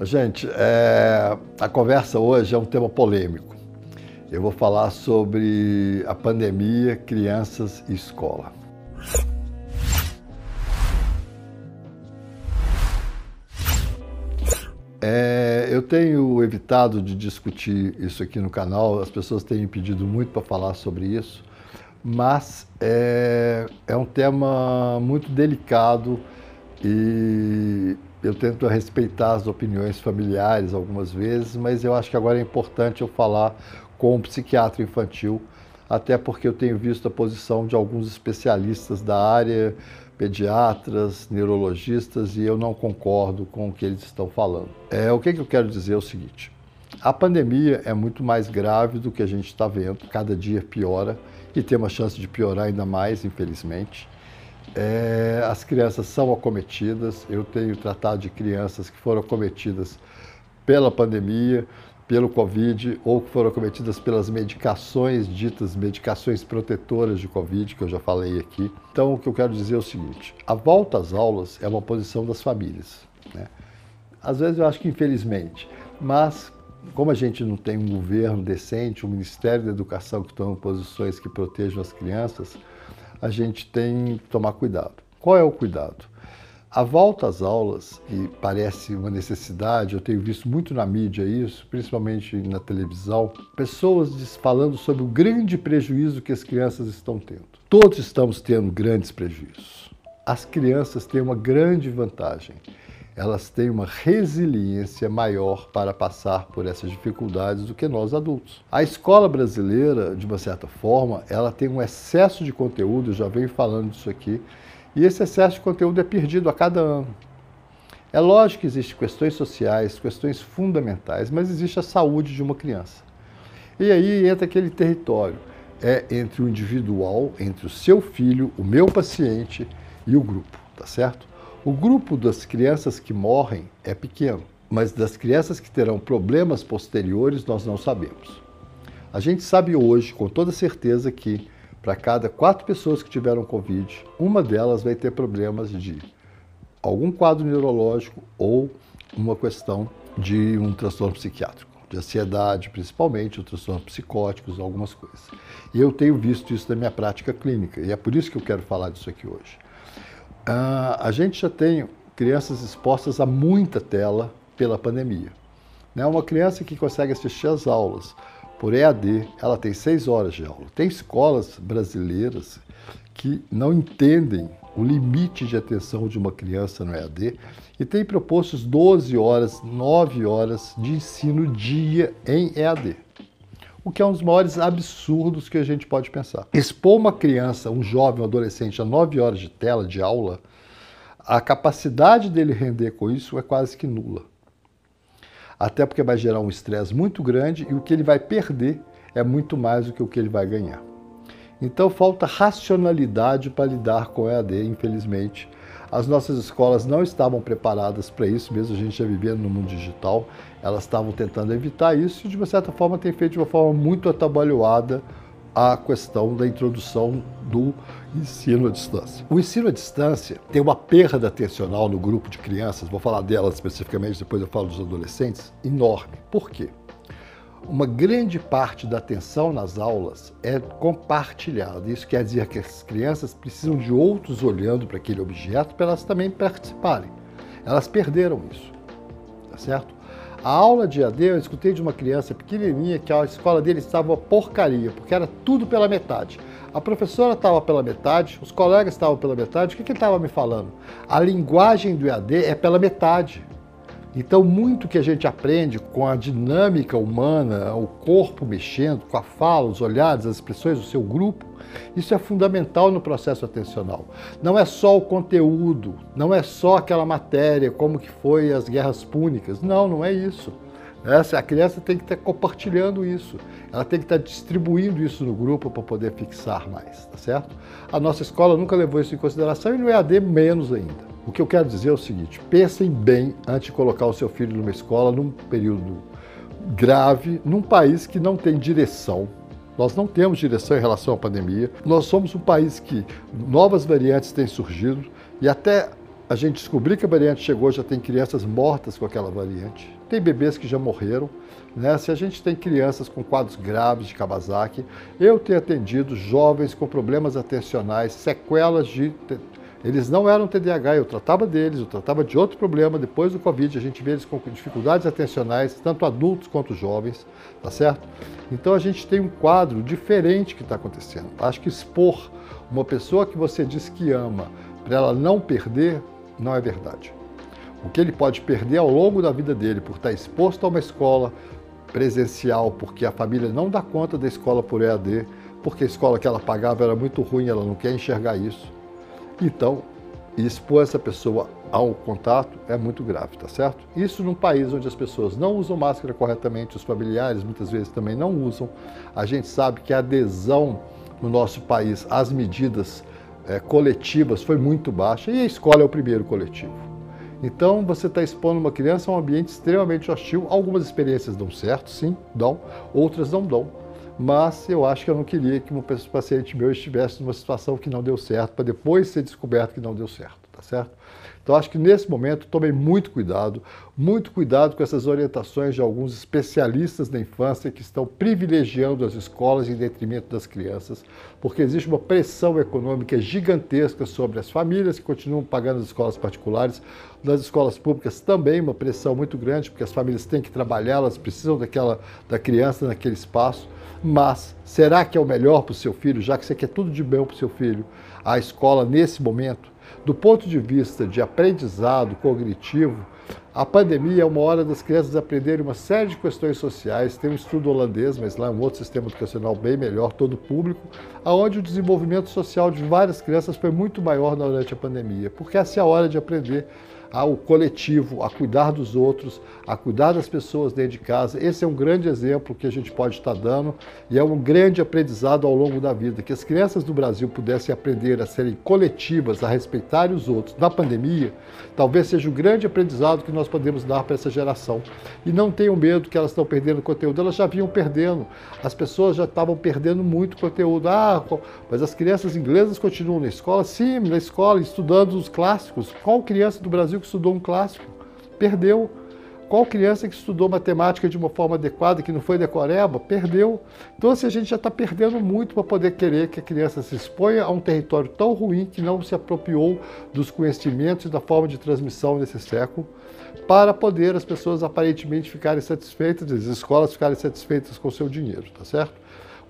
Gente, é, a conversa hoje é um tema polêmico. Eu vou falar sobre a pandemia, crianças e escola. É, eu tenho evitado de discutir isso aqui no canal, as pessoas têm pedido muito para falar sobre isso, mas é, é um tema muito delicado e eu tento respeitar as opiniões familiares algumas vezes, mas eu acho que agora é importante eu falar com um psiquiatra infantil, até porque eu tenho visto a posição de alguns especialistas da área, pediatras, neurologistas, e eu não concordo com o que eles estão falando. É, o que, que eu quero dizer é o seguinte: a pandemia é muito mais grave do que a gente está vendo, cada dia piora e tem uma chance de piorar ainda mais, infelizmente. É, as crianças são acometidas, eu tenho tratado de crianças que foram acometidas pela pandemia, pelo Covid, ou que foram acometidas pelas medicações ditas medicações protetoras de Covid, que eu já falei aqui. Então, o que eu quero dizer é o seguinte: a volta às aulas é uma posição das famílias. Né? Às vezes eu acho que infelizmente, mas como a gente não tem um governo decente, um Ministério da Educação que toma posições que protejam as crianças, a gente tem que tomar cuidado. Qual é o cuidado? A volta às aulas, e parece uma necessidade, eu tenho visto muito na mídia isso, principalmente na televisão, pessoas falando sobre o grande prejuízo que as crianças estão tendo. Todos estamos tendo grandes prejuízos. As crianças têm uma grande vantagem elas têm uma resiliência maior para passar por essas dificuldades do que nós adultos. A escola brasileira, de uma certa forma, ela tem um excesso de conteúdo, eu já venho falando disso aqui, e esse excesso de conteúdo é perdido a cada ano. É lógico que existem questões sociais, questões fundamentais, mas existe a saúde de uma criança. E aí entra aquele território, é entre o individual, entre o seu filho, o meu paciente e o grupo, tá certo? O grupo das crianças que morrem é pequeno, mas das crianças que terão problemas posteriores nós não sabemos. A gente sabe hoje, com toda certeza, que para cada quatro pessoas que tiveram Covid, uma delas vai ter problemas de algum quadro neurológico ou uma questão de um transtorno psiquiátrico, de ansiedade, principalmente, ou transtornos psicóticos, algumas coisas. E eu tenho visto isso na minha prática clínica, e é por isso que eu quero falar disso aqui hoje. Uh, a gente já tem crianças expostas a muita tela pela pandemia. Né? Uma criança que consegue assistir às aulas por EAD, ela tem seis horas de aula. Tem escolas brasileiras que não entendem o limite de atenção de uma criança no EAD e tem propostos 12 horas, 9 horas de ensino dia em EAD. O que é um dos maiores absurdos que a gente pode pensar. Expor uma criança, um jovem, um adolescente a 9 horas de tela de aula, a capacidade dele render com isso é quase que nula. Até porque vai gerar um estresse muito grande e o que ele vai perder é muito mais do que o que ele vai ganhar. Então falta racionalidade para lidar com o EAD, infelizmente. As nossas escolas não estavam preparadas para isso, mesmo a gente já vivendo no mundo digital, elas estavam tentando evitar isso e, de uma certa forma, tem feito de uma forma muito atabalhoada a questão da introdução do ensino à distância. O ensino à distância tem uma perda atencional no grupo de crianças, vou falar delas especificamente, depois eu falo dos adolescentes, enorme. Por quê? Uma grande parte da atenção nas aulas é compartilhada. Isso quer dizer que as crianças precisam de outros olhando para aquele objeto para elas também participarem. Elas perderam isso, tá certo? A aula de AD, eu escutei de uma criança pequenininha que a escola dele estava uma porcaria, porque era tudo pela metade. A professora estava pela metade, os colegas estavam pela metade. O que, que ele estava me falando? A linguagem do EAD é pela metade. Então, muito que a gente aprende com a dinâmica humana, o corpo mexendo, com a fala, os olhares, as expressões do seu grupo, isso é fundamental no processo atencional. Não é só o conteúdo, não é só aquela matéria, como que foi as guerras púnicas. Não, não é isso. Essa, a criança tem que estar compartilhando isso. Ela tem que estar distribuindo isso no grupo para poder fixar mais, tá certo? A nossa escola nunca levou isso em consideração e no EAD menos ainda. O que eu quero dizer é o seguinte: pensem bem antes de colocar o seu filho numa escola num período grave, num país que não tem direção. Nós não temos direção em relação à pandemia. Nós somos um país que novas variantes têm surgido e até a gente descobrir que a variante chegou, já tem crianças mortas com aquela variante, tem bebês que já morreram. Né? Se a gente tem crianças com quadros graves de Kawasaki, eu tenho atendido jovens com problemas atencionais, sequelas de eles não eram TDAH, eu tratava deles, eu tratava de outro problema. Depois do Covid, a gente vê eles com dificuldades atencionais, tanto adultos quanto jovens, tá certo? Então a gente tem um quadro diferente que está acontecendo. Acho que expor uma pessoa que você diz que ama para ela não perder, não é verdade. O que ele pode perder ao longo da vida dele por estar exposto a uma escola presencial, porque a família não dá conta da escola por EAD, porque a escola que ela pagava era muito ruim, ela não quer enxergar isso então, expor essa pessoa ao contato é muito grave, tá certo? Isso num país onde as pessoas não usam máscara corretamente, os familiares muitas vezes também não usam. A gente sabe que a adesão no nosso país às medidas é, coletivas foi muito baixa e a escola é o primeiro coletivo. Então, você está expondo uma criança a um ambiente extremamente hostil. Algumas experiências dão certo, sim, dão, outras não dão mas eu acho que eu não queria que um paciente meu estivesse numa situação que não deu certo, para depois ser descoberto que não deu certo, tá certo? Então acho que nesse momento tomei muito cuidado, muito cuidado com essas orientações de alguns especialistas da infância que estão privilegiando as escolas em detrimento das crianças, porque existe uma pressão econômica gigantesca sobre as famílias que continuam pagando as escolas particulares, nas escolas públicas também uma pressão muito grande, porque as famílias têm que trabalhar, elas precisam daquela da criança naquele espaço. Mas será que é o melhor para o seu filho, já que você quer tudo de bem para o seu filho, a escola nesse momento? Do ponto de vista de aprendizado cognitivo, a pandemia é uma hora das crianças aprenderem uma série de questões sociais. Tem um estudo holandês, mas lá é um outro sistema educacional bem melhor, todo público, aonde o desenvolvimento social de várias crianças foi muito maior durante a pandemia, porque essa é a hora de aprender ao coletivo, a cuidar dos outros, a cuidar das pessoas dentro de casa. Esse é um grande exemplo que a gente pode estar dando e é um grande aprendizado ao longo da vida. Que as crianças do Brasil pudessem aprender a serem coletivas, a respeitarem os outros na pandemia, talvez seja um grande aprendizado que nós podemos dar para essa geração. E não tenham medo que elas estão perdendo conteúdo, elas já vinham perdendo. As pessoas já estavam perdendo muito conteúdo. Ah, mas as crianças inglesas continuam na escola? Sim, na escola, estudando os clássicos. Qual criança do Brasil que estudou um clássico, perdeu. Qual criança que estudou matemática de uma forma adequada, que não foi decoreba, perdeu. Então, assim, a gente já está perdendo muito para poder querer que a criança se exponha a um território tão ruim que não se apropriou dos conhecimentos e da forma de transmissão nesse século, para poder as pessoas aparentemente ficarem satisfeitas, as escolas ficarem satisfeitas com o seu dinheiro, tá certo?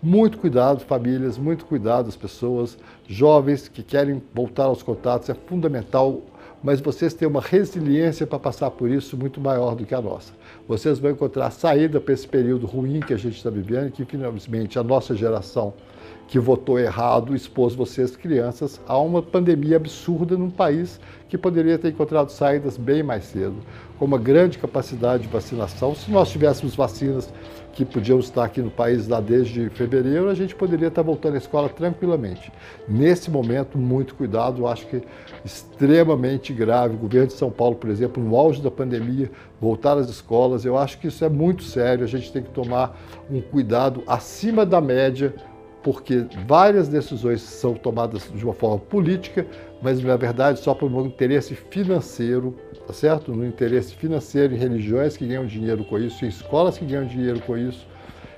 Muito cuidado, famílias, muito cuidado, as pessoas, jovens que querem voltar aos contatos, é fundamental mas vocês têm uma resiliência para passar por isso muito maior do que a nossa. Vocês vão encontrar saída para esse período ruim que a gente está vivendo, que finalmente a nossa geração que votou errado expôs vocês, crianças, a uma pandemia absurda num país que poderia ter encontrado saídas bem mais cedo, com uma grande capacidade de vacinação. Se nós tivéssemos vacinas que podiam estar aqui no país lá desde fevereiro, a gente poderia estar voltando à escola tranquilamente. Nesse momento, muito cuidado, eu acho que extremamente grave. O governo de São Paulo, por exemplo, no auge da pandemia, voltar às escolas, eu acho que isso é muito sério, a gente tem que tomar um cuidado acima da média porque várias decisões são tomadas de uma forma política, mas na verdade só por um interesse financeiro, tá certo? No interesse financeiro em religiões que ganham dinheiro com isso, em escolas que ganham dinheiro com isso.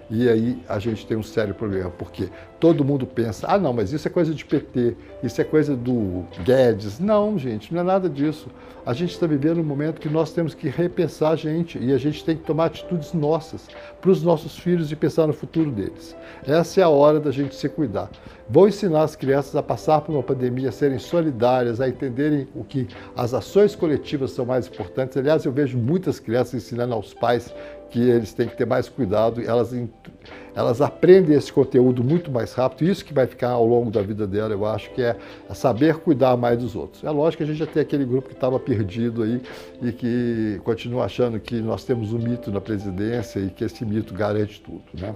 E aí a gente tem um sério problema, porque todo mundo pensa, ah não, mas isso é coisa de PT, isso é coisa do Guedes. Não, gente, não é nada disso. A gente está vivendo um momento que nós temos que repensar a gente e a gente tem que tomar atitudes nossas para os nossos filhos e pensar no futuro deles. Essa é a hora da gente se cuidar. Vou ensinar as crianças a passar por uma pandemia, a serem solidárias, a entenderem o que as ações coletivas são mais importantes. Aliás, eu vejo muitas crianças ensinando aos pais que eles têm que ter mais cuidado, elas, elas aprendem esse conteúdo muito mais rápido, isso que vai ficar ao longo da vida dela, eu acho que é saber cuidar mais dos outros. É lógico que a gente já tem aquele grupo que estava perdido aí e que continua achando que nós temos um mito na presidência e que esse mito garante tudo, né?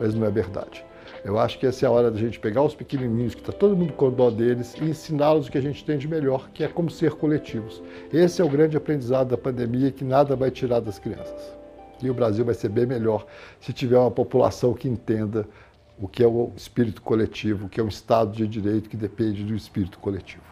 Mas não é verdade. Eu acho que essa é a hora da gente pegar os pequenininhos, que está todo mundo com dó deles, e ensiná-los o que a gente tem de melhor, que é como ser coletivos. Esse é o grande aprendizado da pandemia que nada vai tirar das crianças. E o Brasil vai ser bem melhor se tiver uma população que entenda o que é o espírito coletivo, o que é um Estado de direito que depende do espírito coletivo.